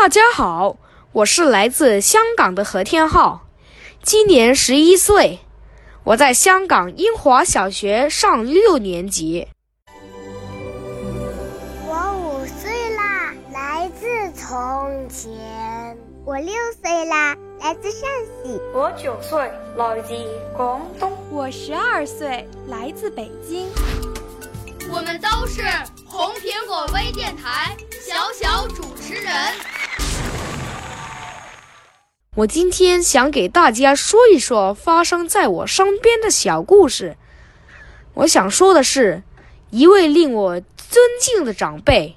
大家好，我是来自香港的何天浩，今年十一岁，我在香港英华小学上六年级。我五岁啦，来自从前；我六岁啦，来自陕西；我九岁，来自广东；我十二岁，来自北京。我们都是红苹果我今天想给大家说一说发生在我身边的小故事。我想说的是，一位令我尊敬的长辈。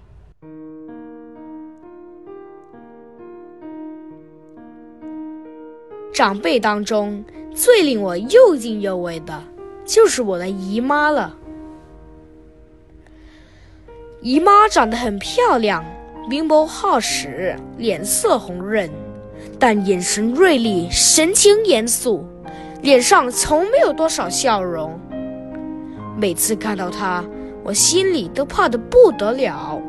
长辈当中最令我又敬又畏的，就是我的姨妈了。姨妈长得很漂亮，明眸皓齿，脸色红润。但眼神锐利，神情严肃，脸上从没有多少笑容。每次看到他，我心里都怕得不得了。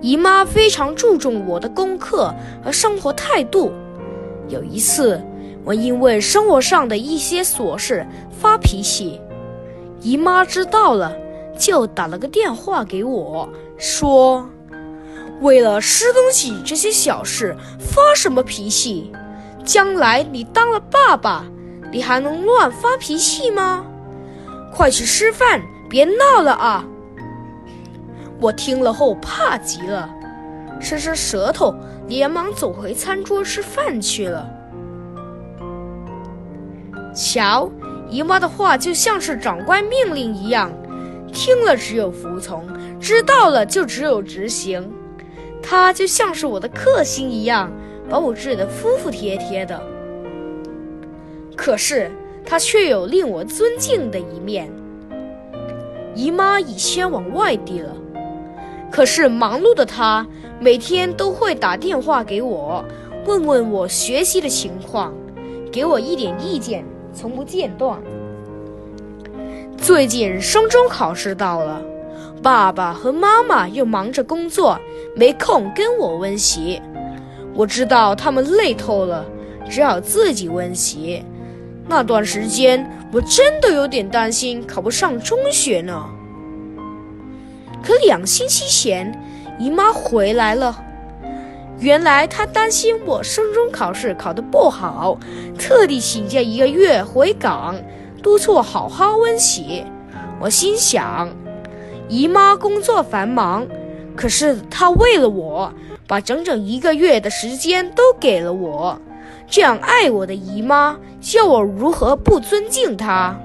姨妈非常注重我的功课和生活态度。有一次，我因为生活上的一些琐事发脾气，姨妈知道了，就打了个电话给我，说。为了吃东西这些小事发什么脾气？将来你当了爸爸，你还能乱发脾气吗？快去吃饭，别闹了啊！我听了后怕极了，伸伸舌头，连忙走回餐桌吃饭去了。瞧，姨妈的话就像是长官命令一样，听了只有服从，知道了就只有执行。他就像是我的克星一样，把我治得服服帖帖的。可是他却有令我尊敬的一面。姨妈已先往外地了，可是忙碌的她每天都会打电话给我，问问我学习的情况，给我一点意见，从不间断。最近升中考试到了。爸爸和妈妈又忙着工作，没空跟我温习。我知道他们累透了，只好自己温习。那段时间，我真的有点担心考不上中学呢。可两星期前，姨妈回来了。原来她担心我升中考试考得不好，特地请假一个月回港，督促我好好温习。我心想。姨妈工作繁忙，可是她为了我，把整整一个月的时间都给了我。这样爱我的姨妈，叫我如何不尊敬她？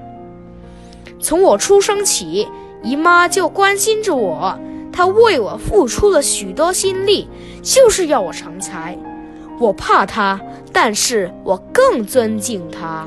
从我出生起，姨妈就关心着我，她为我付出了许多心力，就是要我成才。我怕她，但是我更尊敬她。